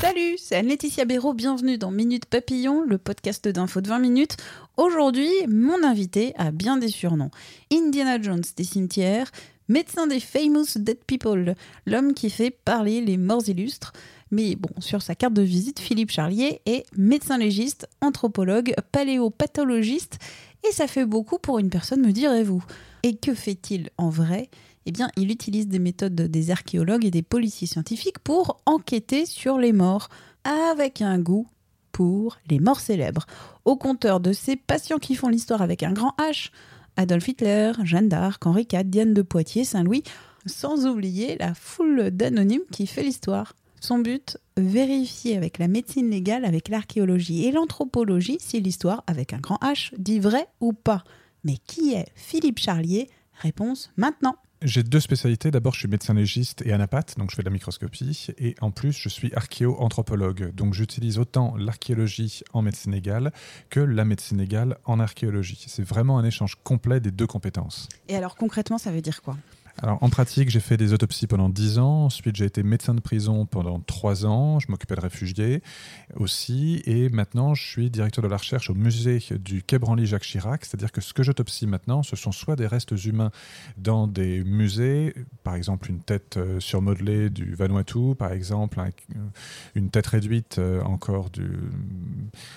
Salut, c'est Anne-Laetitia Béraud, bienvenue dans Minute Papillon, le podcast d'info de 20 minutes. Aujourd'hui, mon invité a bien des surnoms. Indiana Jones des cimetières, médecin des famous dead people, l'homme qui fait parler les morts illustres. Mais bon, sur sa carte de visite, Philippe Charlier est médecin légiste, anthropologue, paléopathologiste, et ça fait beaucoup pour une personne, me direz-vous. Et que fait-il en vrai? Eh bien, il utilise des méthodes des archéologues et des policiers scientifiques pour enquêter sur les morts, avec un goût pour les morts célèbres. Au compteur de ces patients qui font l'histoire avec un grand H, Adolf Hitler, Jeanne d'Arc, Henri IV, Diane de Poitiers, Saint-Louis, sans oublier la foule d'anonymes qui fait l'histoire. Son but Vérifier avec la médecine légale, avec l'archéologie et l'anthropologie si l'histoire, avec un grand H, dit vrai ou pas. Mais qui est Philippe Charlier? Réponse maintenant. J'ai deux spécialités. D'abord, je suis médecin légiste et anapathe, donc je fais de la microscopie. Et en plus, je suis archéo-anthropologue. Donc j'utilise autant l'archéologie en médecine égale que la médecine égale en archéologie. C'est vraiment un échange complet des deux compétences. Et alors concrètement, ça veut dire quoi? Alors, en pratique, j'ai fait des autopsies pendant 10 ans. Ensuite, j'ai été médecin de prison pendant 3 ans. Je m'occupais de réfugiés aussi. Et maintenant, je suis directeur de la recherche au musée du Quai Branly-Jacques Chirac. C'est-à-dire que ce que j'autopsie maintenant, ce sont soit des restes humains dans des musées, par exemple une tête euh, surmodelée du Vanuatu, par exemple une tête réduite euh, encore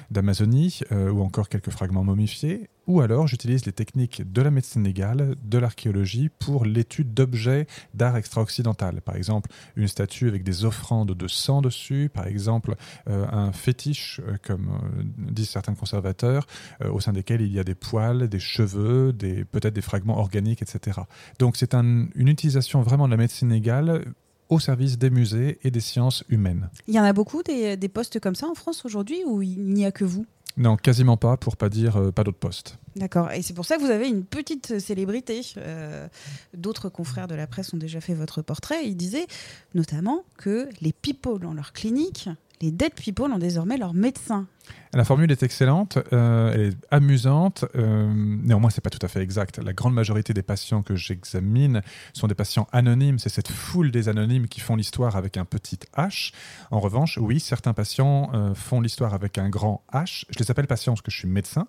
d'Amazonie, euh, ou encore quelques fragments momifiés ou alors j'utilise les techniques de la médecine légale, de l'archéologie pour l'étude d'objets d'art extra-occidental. Par exemple, une statue avec des offrandes de sang dessus, par exemple, euh, un fétiche, euh, comme euh, disent certains conservateurs, au sein desquels il y a des poils, des cheveux, peut-être des fragments organiques, etc. Donc c'est une utilisation vraiment de la médecine légale au service des musées et des sciences humaines. Il y en a beaucoup des, des postes comme ça en France aujourd'hui ou il n'y a que vous? Non, quasiment pas, pour pas dire euh, pas d'autres postes. D'accord, et c'est pour ça que vous avez une petite célébrité. Euh, d'autres confrères de la presse ont déjà fait votre portrait. Ils disaient notamment que les people dans leur clinique, les dead people ont désormais leur médecin. La formule est excellente, euh, elle est amusante, euh, néanmoins c'est pas tout à fait exact. La grande majorité des patients que j'examine sont des patients anonymes, c'est cette foule des anonymes qui font l'histoire avec un petit H. En revanche, oui, certains patients euh, font l'histoire avec un grand H. Je les appelle patients parce que je suis médecin,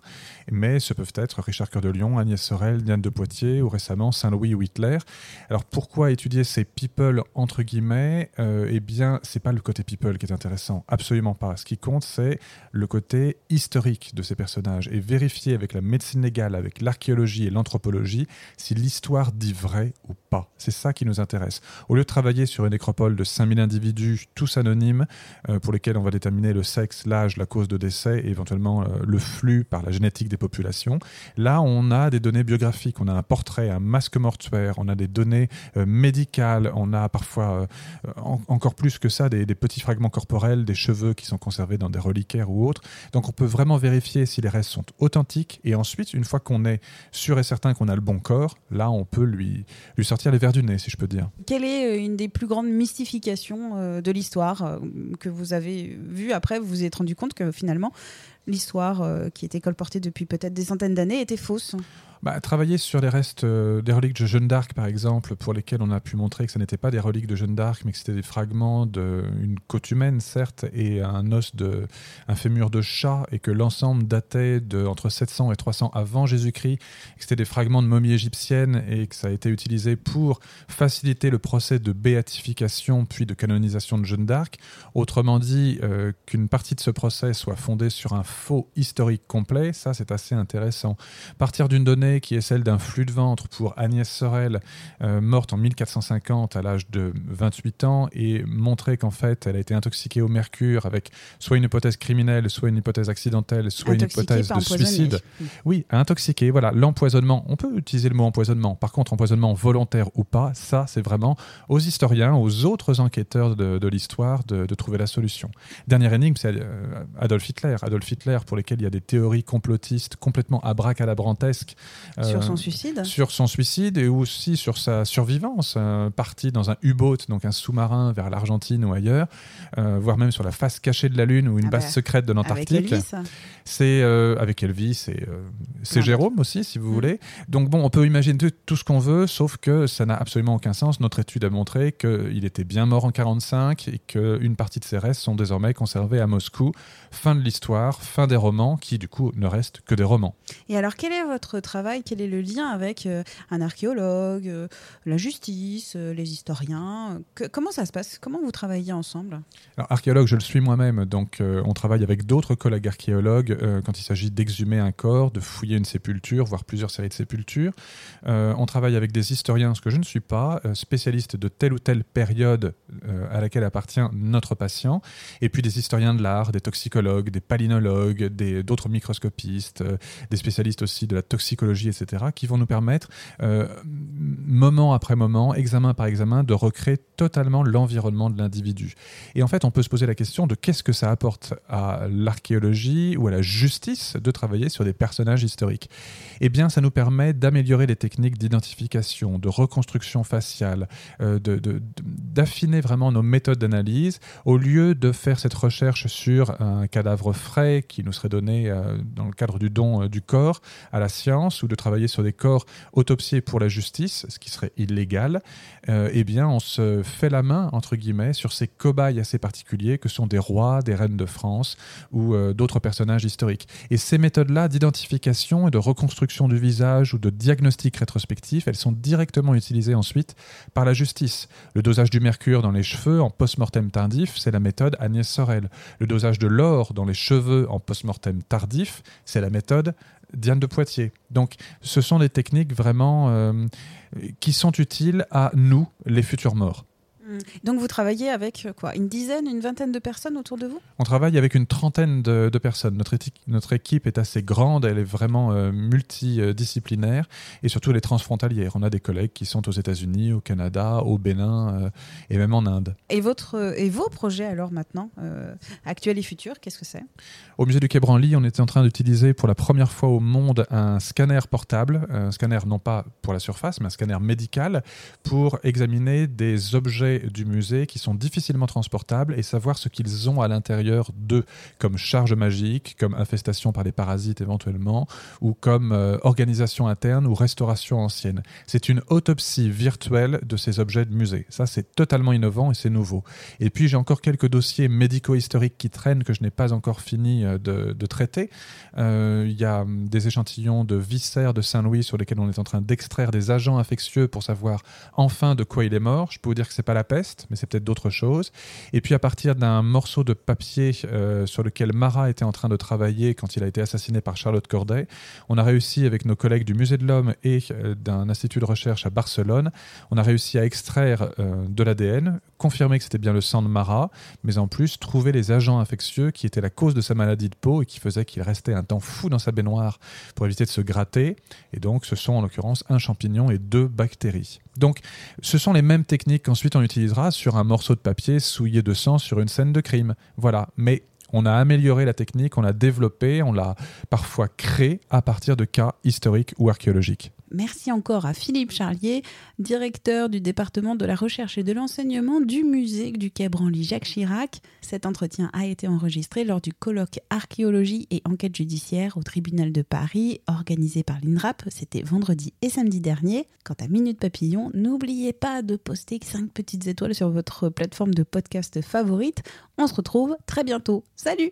mais ce peuvent être Richard Cœur de Lion, Agnès Sorel, Diane de Poitiers ou récemment Saint-Louis ou Hitler. Alors pourquoi étudier ces people entre guillemets? Eh bien, c'est pas le côté people qui est intéressant, absolument pas. Ce qui compte, c'est le côté historique de ces personnages et vérifier avec la médecine légale, avec l'archéologie et l'anthropologie si l'histoire dit vrai ou pas. C'est ça qui nous intéresse. Au lieu de travailler sur une nécropole de 5000 individus, tous anonymes, euh, pour lesquels on va déterminer le sexe, l'âge, la cause de décès et éventuellement euh, le flux par la génétique des populations, là on a des données biographiques, on a un portrait, un masque mortuaire, on a des données euh, médicales, on a parfois encore plus que ça des, des petits fragments corporels, des cheveux qui sont conservés dans des reliquaires ou autres. Donc on peut vraiment vérifier si les restes sont authentiques et ensuite, une fois qu'on est sûr et certain qu'on a le bon corps, là on peut lui, lui sortir les verres du nez, si je peux dire. Quelle est euh, une des plus grandes mystifications euh, de l'histoire euh, que vous avez vue après Vous vous êtes rendu compte que finalement l'histoire qui était colportée depuis peut-être des centaines d'années était fausse bah, travailler sur les restes euh, des reliques de Jeanne d'Arc, par exemple, pour lesquels on a pu montrer que ce n'était pas des reliques de Jeanne d'Arc, mais que c'était des fragments d'une côte humaine, certes, et un os de un fémur de chat, et que l'ensemble datait de entre 700 et 300 avant Jésus-Christ, que c'était des fragments de momies égyptiennes, et que ça a été utilisé pour faciliter le procès de béatification puis de canonisation de Jeanne d'Arc. Autrement dit, euh, qu'une partie de ce procès soit fondée sur un faux historique complet, ça c'est assez intéressant. Partir d'une donnée qui est celle d'un flux de ventre pour Agnès Sorel, euh, morte en 1450 à l'âge de 28 ans, et montrer qu'en fait elle a été intoxiquée au mercure avec soit une hypothèse criminelle, soit une hypothèse accidentelle, soit une hypothèse de suicide. Oui, intoxiquée, voilà, l'empoisonnement. On peut utiliser le mot empoisonnement. Par contre, empoisonnement volontaire ou pas, ça c'est vraiment aux historiens, aux autres enquêteurs de, l'histoire de, trouver la solution. Dernière énigme, c'est euh, Adolf Hitler. Adolf Hitler, pour lesquels il y a des théories complotistes complètement abracadabrantesques. Euh, sur son suicide Sur son suicide et aussi sur sa survivance. Euh, parti dans un U-boat, donc un sous-marin vers l'Argentine ou ailleurs, voire même sur la face cachée de la Lune ou une ah base bah, secrète de l'Antarctique. C'est avec Elvis et c'est Jérôme aussi, si vous mm. voulez. Donc bon, on peut imaginer tout ce qu'on veut, sauf que ça n'a absolument aucun sens. Notre étude a montré qu'il était bien mort en 45 et qu'une partie de ses restes sont désormais conservés à Moscou. Fin de l'histoire, fin des romans, qui du coup ne restent que des romans. Et alors, quel est votre travail? Quel est le lien avec euh, un archéologue, euh, la justice, euh, les historiens? Comment ça se passe? Comment vous travaillez ensemble? Alors, archéologue, je le suis moi-même, donc on travaille avec d'autres collègues archéologues quand il s'agit d'exhumer un corps, de fouiller une sépulture, voire plusieurs séries de sépultures. on travaille avec des historiens, ce que je ne suis pas, spécialistes de telle ou telle période à laquelle appartient notre patient, et puis des historiens de l'art, des toxicologues, des palynologues, d'autres microscopistes, euh, des spécialistes aussi de la toxicologie, etc., qui vont nous permettre, euh, moment après moment, examen par examen, de recréer totalement l'environnement de l'individu. Et en fait, on peut se poser la question de qu'est-ce que ça apporte à l'archéologie ou à la justice de travailler sur des personnages historiques. Eh bien, ça nous permet d'améliorer les techniques d'identification, de reconstruction faciale, euh, d'affiner vraiment nos méthodes d'analyse, au lieu de faire cette recherche sur un cadavre frais qui nous serait donné euh, dans le cadre du don euh, du corps à la science, ou de travailler sur des corps autopsiés pour la justice, ce qui serait illégal, eh bien, on se fait la main, entre guillemets, sur ces cobayes assez particuliers que sont des rois, des reines de France ou d'autres personnages historiques. Et ces méthodes-là d'identification et de reconstruction du visage ou de diagnostic rétrospectif, elles sont directement utilisées ensuite par la justice. Le dosage du mercure dans les cheveux en post-mortem tardif, c'est la méthode Agnès Sorel. Le dosage de l'or dans les cheveux en post-mortem tardif, c'est la méthode Diane de Poitiers. Donc ce sont des techniques vraiment euh, qui sont utiles à nous, les futurs morts. Donc vous travaillez avec euh, quoi Une dizaine, une vingtaine de personnes autour de vous? On travaille avec une trentaine de, personnes. Notre, notre, équipe est assez grande, elle est vraiment euh, multidisciplinaire et surtout elle est transfrontalière. On a des collègues qui sont aux États-Unis, au Canada, au Bénin euh, et même en Inde. Et, votre, et vos projets alors maintenant, actuels et futurs, qu'est-ce que c'est? Au musée du Quai Branly, on était en train d'utiliser pour la première fois au monde un scanner portable, un scanner non pas pour la surface, mais un scanner médical pour examiner des objets du musée qui sont difficilement transportables et savoir ce qu'ils ont à l'intérieur d'eux, comme charge magique, comme infestation par des parasites éventuellement, ou comme euh, organisation interne ou restauration ancienne. C'est une autopsie virtuelle de ces objets de musée. Ça, c'est totalement innovant et c'est nouveau. Et puis, j'ai encore quelques dossiers médico-historiques qui traînent que je n'ai pas encore fini euh, de, traiter. Euh, il y a hum, des échantillons de viscères de Saint-Louis sur lesquels on est en train d'extraire des agents infectieux pour savoir enfin de quoi il est mort. Je peux vous dire que c'est pas la peste, mais c'est peut-être d'autres choses. Et puis à partir d'un morceau de papier euh, sur lequel Marat était en train de travailler quand il a été assassiné par Charlotte Corday, on a réussi avec nos collègues du Musée de l'Homme et euh, d'un institut de recherche à Barcelone, on a réussi à extraire euh, de l'ADN, confirmer que c'était bien le sang de Marat, mais en plus trouver les agents infectieux qui étaient la cause de sa maladie de peau et qui faisaient qu'il restait un temps fou dans sa baignoire pour éviter de se gratter. Et donc ce sont en l'occurrence un champignon et deux bactéries. Donc ce sont les mêmes techniques qu'ensuite on sur un morceau de papier souillé de sang sur une scène de crime. Voilà, mais on a amélioré la technique, on l'a développée, on l'a parfois créée à partir de cas historiques ou archéologiques. Merci encore à Philippe Charlier, directeur du département de la recherche et de l'enseignement du musée du Quai Branly Jacques Chirac. Cet entretien a été enregistré lors du colloque Archéologie et enquête judiciaire au tribunal de Paris, organisé par l'INRAP. C'était vendredi et samedi dernier. Quant à Minute Papillon, n'oubliez pas de poster 5 petites étoiles sur votre plateforme de podcast favorite. On se retrouve très bientôt. Salut!